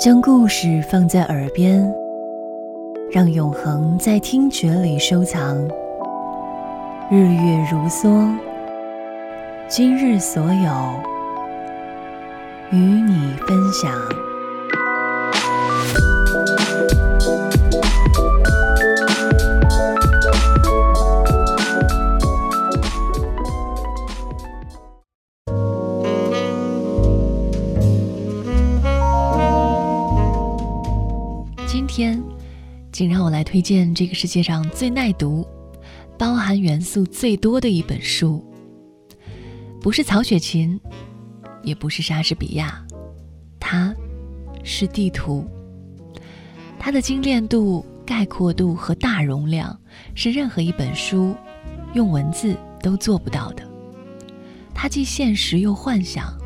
将故事放在耳边，让永恒在听觉里收藏。日月如梭，今日所有，与你分享。天，请让我来推荐这个世界上最耐读、包含元素最多的一本书。不是曹雪芹，也不是莎士比亚，它是地图。它的精炼度、概括度和大容量是任何一本书用文字都做不到的。它既现实又幻想，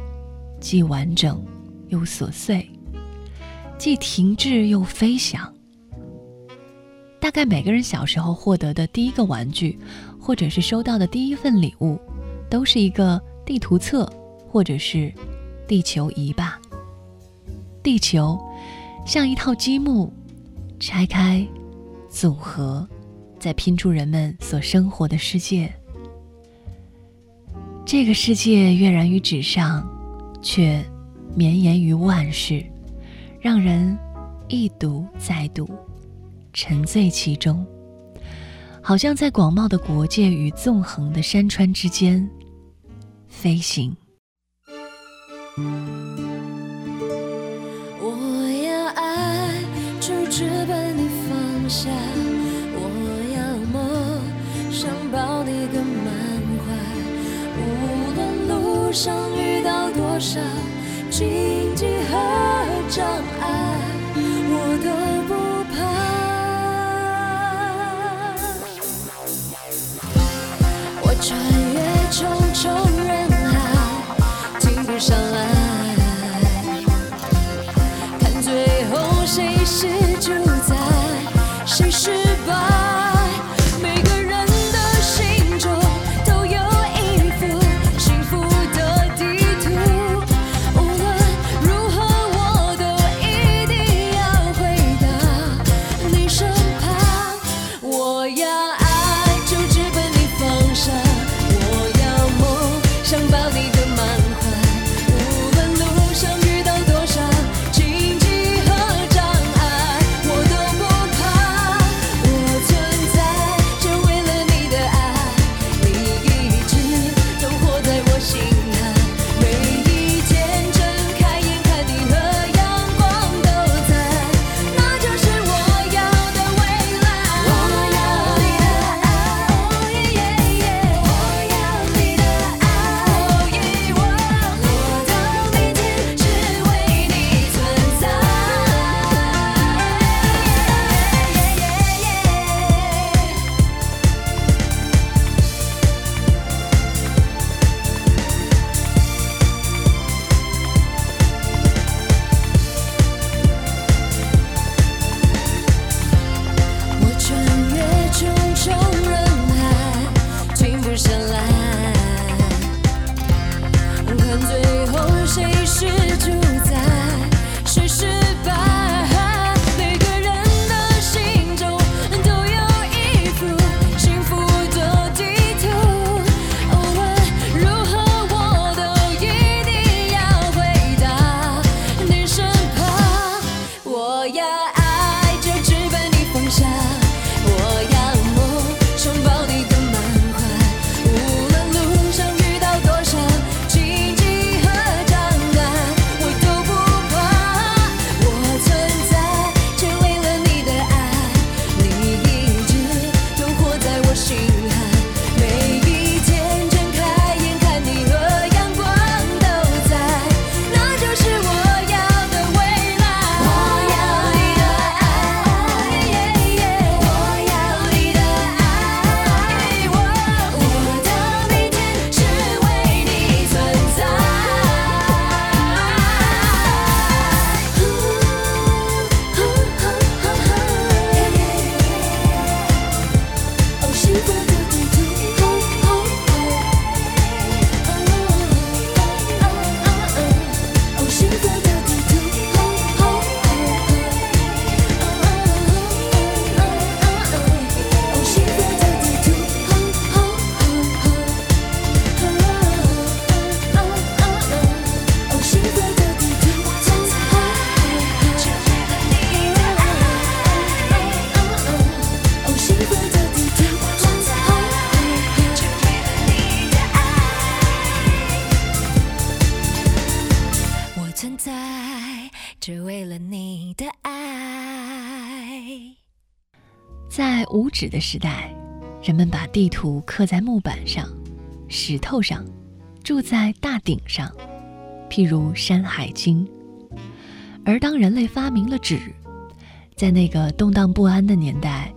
既完整又琐碎。既停滞又飞翔。大概每个人小时候获得的第一个玩具，或者是收到的第一份礼物，都是一个地图册，或者是地球仪吧。地球像一套积木，拆开、组合，再拼出人们所生活的世界。这个世界跃然于纸上，却绵延于万世。让人一读再读，沉醉其中，好像在广袤的国界与纵横的山川之间飞行。我要爱，就直奔你方向；我要梦，想抱你更满怀。无论路上遇到多少。荆棘和无纸的时代，人们把地图刻在木板上、石头上，住在大顶上，譬如《山海经》。而当人类发明了纸，在那个动荡不安的年代，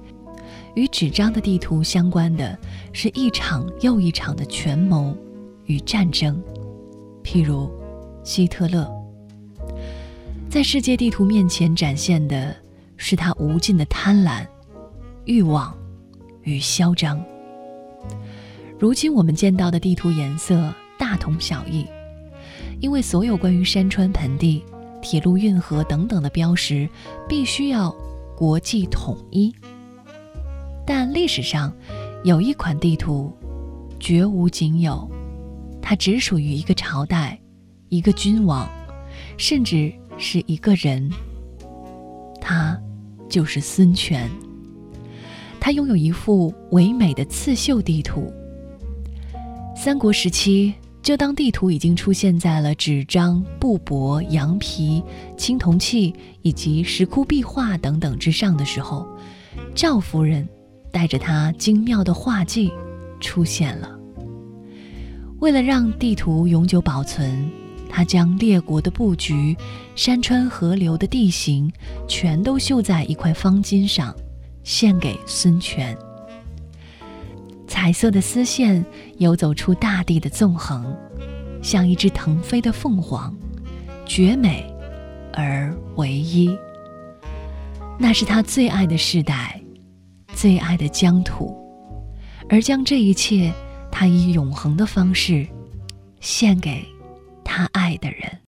与纸张的地图相关的是一场又一场的权谋与战争，譬如希特勒。在世界地图面前展现的是他无尽的贪婪、欲望与嚣张。如今我们见到的地图颜色大同小异，因为所有关于山川盆地。铁路、运河等等的标识必须要国际统一，但历史上有一款地图绝无仅有，它只属于一个朝代、一个君王，甚至是一个人。他就是孙权。他拥有一幅唯美的刺绣地图。三国时期。就当地图已经出现在了纸张、布帛、羊皮、青铜器以及石窟壁画等等之上的时候，赵夫人带着她精妙的画技出现了。为了让地图永久保存，她将列国的布局、山川河流的地形全都绣在一块方巾上，献给孙权。彩色的丝线游走出大地的纵横，像一只腾飞的凤凰，绝美而唯一。那是他最爱的世代，最爱的疆土，而将这一切，他以永恒的方式献给他爱的人。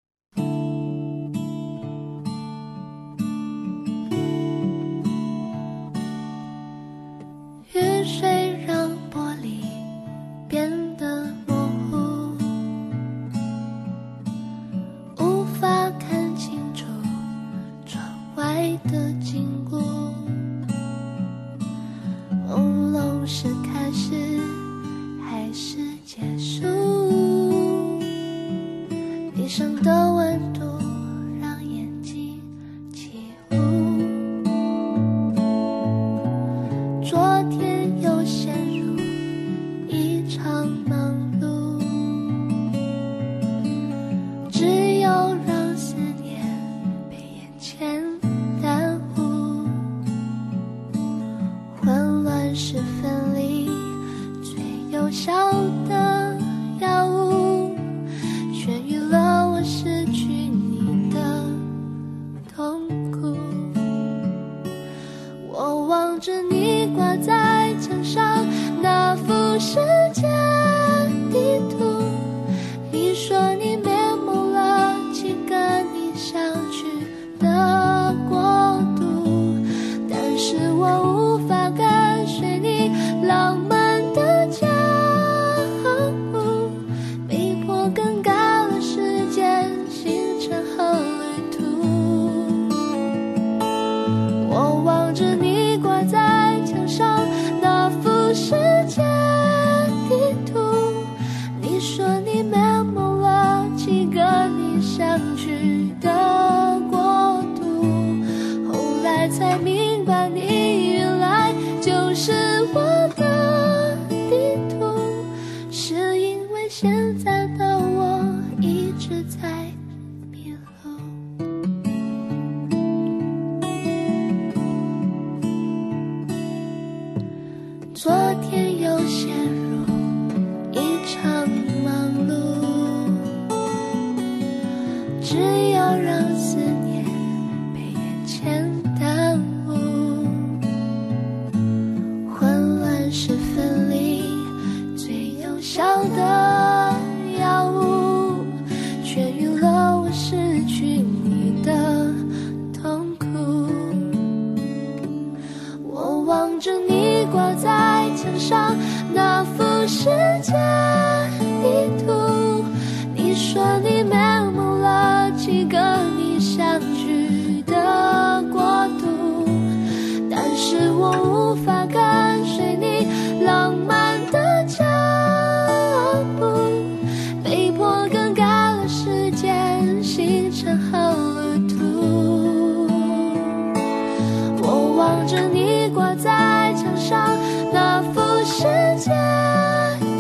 望着你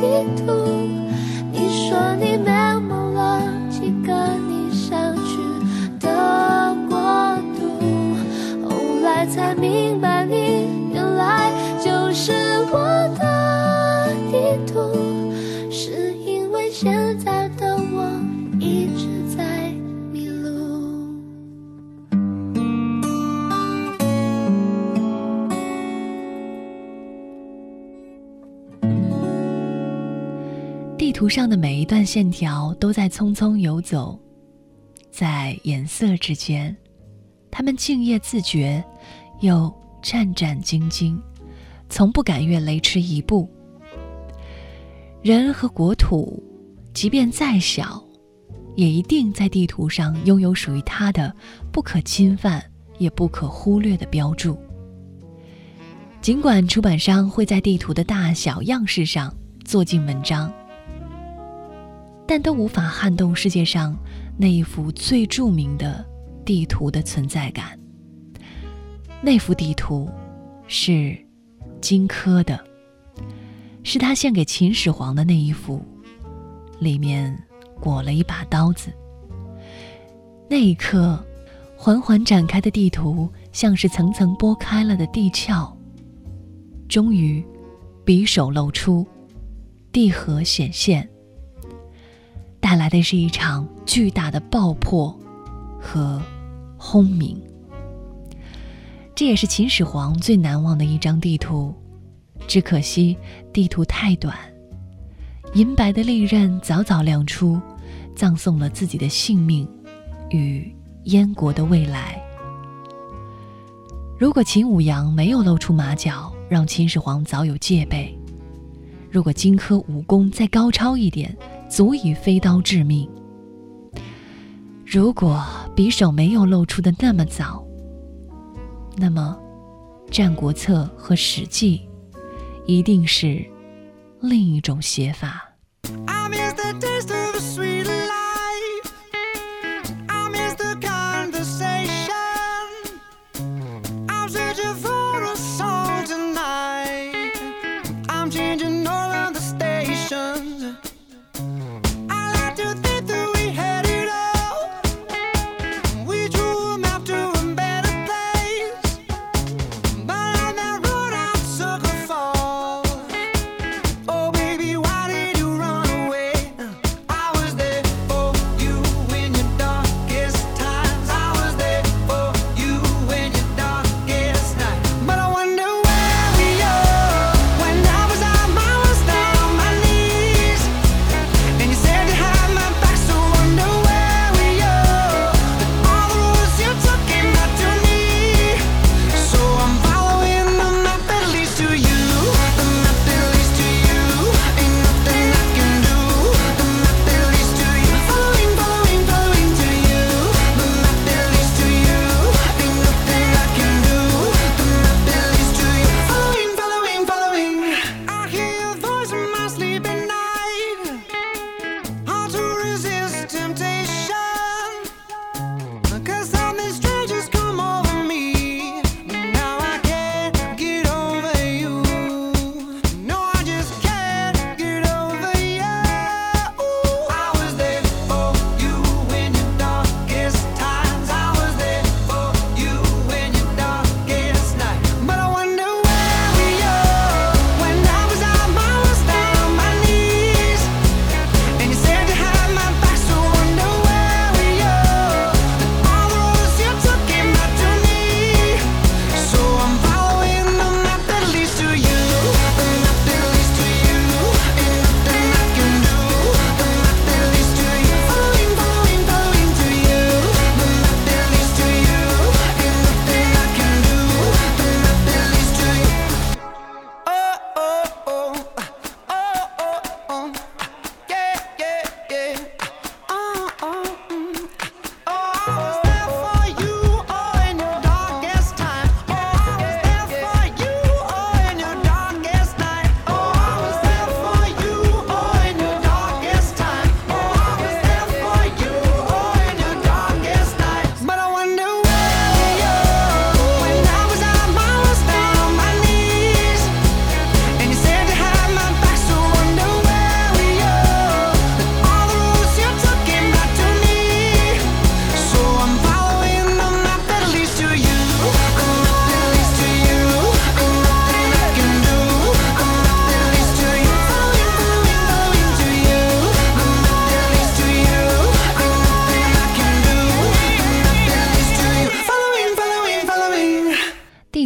地图。你说你美梦了几个你想去的国度，后来才明白你原来就是我的地图，图上的每一段线条都在匆匆游走，在颜色之间，他们敬业自觉，又战战兢兢，从不敢越雷池一步。人和国土，即便再小，也一定在地图上拥有属于它的不可侵犯也不可忽略的标注。尽管出版商会在地图的大小样式上做尽文章。但都无法撼动世界上那一幅最著名的地图的存在感。那幅地图是荆轲的，是他献给秦始皇的那一幅，里面裹了一把刀子。那一刻，缓缓展开的地图像是层层剥开了的地壳，终于，匕首露出，地核显现。带来的是一场巨大的爆破和轰鸣。这也是秦始皇最难忘的一张地图，只可惜地图太短，银白的利刃早早亮出，葬送了自己的性命与燕国的未来。如果秦舞阳没有露出马脚，让秦始皇早有戒备；如果荆轲武功再高超一点，足以飞刀致命。如果匕首没有露出的那么早，那么《战国策》和《史记》一定是另一种写法。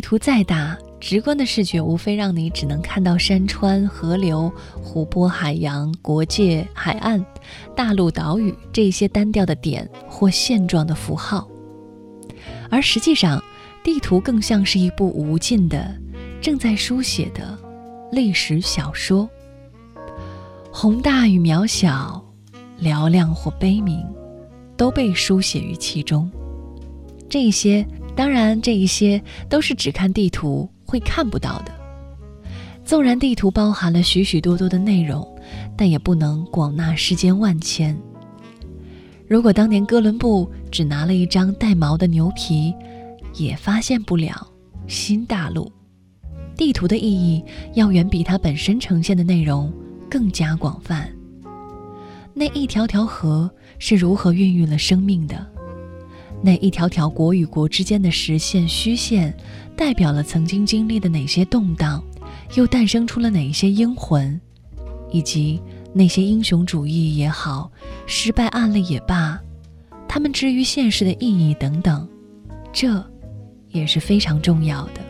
图再大，直观的视觉无非让你只能看到山川、河流、湖泊、海洋、国界、海岸、大陆、岛屿这些单调的点或现状的符号。而实际上，地图更像是一部无尽的、正在书写的历史小说。宏大与渺小，嘹亮或悲鸣，都被书写于其中。这些，当然，这一些都是只看地图会看不到的。纵然地图包含了许许多多的内容，但也不能广纳世间万千。如果当年哥伦布只拿了一张带毛的牛皮，也发现不了新大陆。地图的意义要远比它本身呈现的内容更加广泛。那一条条河是如何孕育了生命的？那一条条国与国之间的实线虚线，代表了曾经经历的哪些动荡，又诞生出了哪些英魂，以及那些英雄主义也好，失败案例也罢，他们之于现实的意义等等，这也是非常重要的。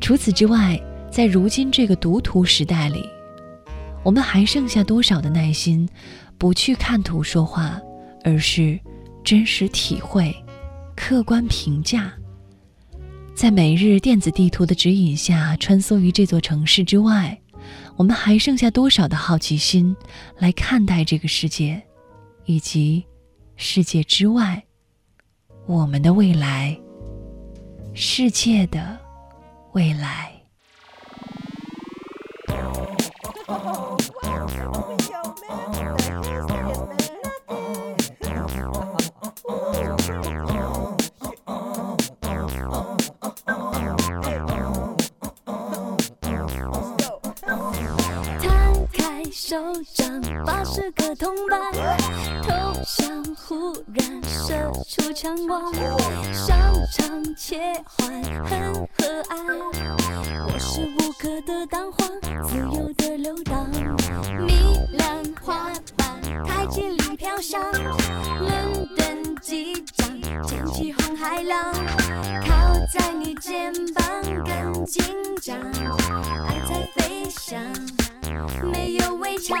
除此之外，在如今这个读图时代里，我们还剩下多少的耐心，不去看图说话，而是？真实体会，客观评价，在每日电子地图的指引下穿梭于这座城市之外，我们还剩下多少的好奇心来看待这个世界，以及世界之外，我们的未来，世界的未来。出强光，商场切换很和蔼，我是无可的蛋黄，自由的流荡，米兰花瓣台阶里飘香，伦敦机长掀起红海浪，靠在你肩膀更紧张，爱在飞翔。没有围墙，